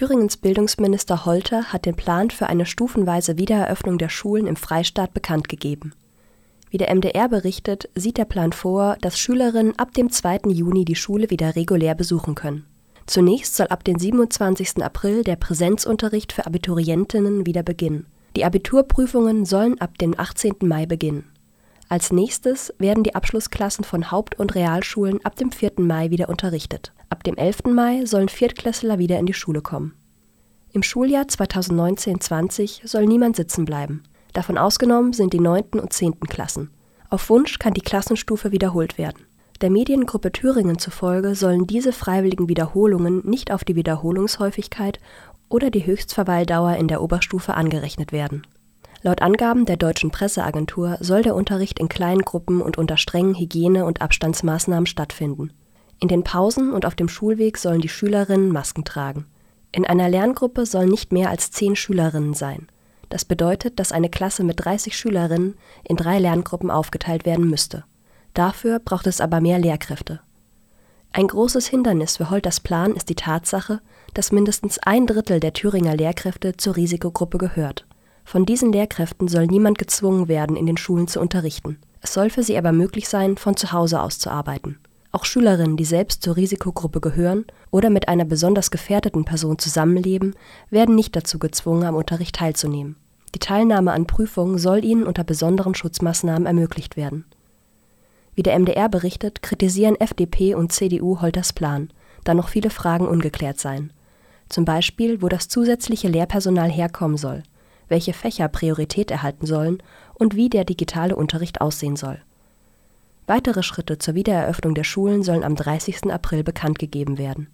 Thüringens Bildungsminister Holter hat den Plan für eine stufenweise Wiedereröffnung der Schulen im Freistaat bekannt gegeben. Wie der MDR berichtet, sieht der Plan vor, dass Schülerinnen ab dem 2. Juni die Schule wieder regulär besuchen können. Zunächst soll ab dem 27. April der Präsenzunterricht für Abiturientinnen wieder beginnen. Die Abiturprüfungen sollen ab dem 18. Mai beginnen. Als nächstes werden die Abschlussklassen von Haupt und Realschulen ab dem 4. Mai wieder unterrichtet. Ab dem 11. Mai sollen Viertklässler wieder in die Schule kommen. Im Schuljahr 2019/20 soll niemand sitzen bleiben. Davon ausgenommen sind die 9. und 10. Klassen. Auf Wunsch kann die Klassenstufe wiederholt werden. Der Mediengruppe Thüringen zufolge sollen diese freiwilligen Wiederholungen nicht auf die Wiederholungshäufigkeit oder die Höchstverweildauer in der Oberstufe angerechnet werden. Laut Angaben der deutschen Presseagentur soll der Unterricht in kleinen Gruppen und unter strengen Hygiene- und Abstandsmaßnahmen stattfinden. In den Pausen und auf dem Schulweg sollen die Schülerinnen Masken tragen. In einer Lerngruppe sollen nicht mehr als zehn Schülerinnen sein. Das bedeutet, dass eine Klasse mit 30 Schülerinnen in drei Lerngruppen aufgeteilt werden müsste. Dafür braucht es aber mehr Lehrkräfte. Ein großes Hindernis für Holters Plan ist die Tatsache, dass mindestens ein Drittel der Thüringer Lehrkräfte zur Risikogruppe gehört. Von diesen Lehrkräften soll niemand gezwungen werden, in den Schulen zu unterrichten. Es soll für sie aber möglich sein, von zu Hause aus zu arbeiten. Auch Schülerinnen, die selbst zur Risikogruppe gehören oder mit einer besonders gefährdeten Person zusammenleben, werden nicht dazu gezwungen, am Unterricht teilzunehmen. Die Teilnahme an Prüfungen soll ihnen unter besonderen Schutzmaßnahmen ermöglicht werden. Wie der MDR berichtet, kritisieren FDP und CDU Holters Plan, da noch viele Fragen ungeklärt seien. Zum Beispiel, wo das zusätzliche Lehrpersonal herkommen soll, welche Fächer Priorität erhalten sollen und wie der digitale Unterricht aussehen soll. Weitere Schritte zur Wiedereröffnung der Schulen sollen am 30. April bekannt gegeben werden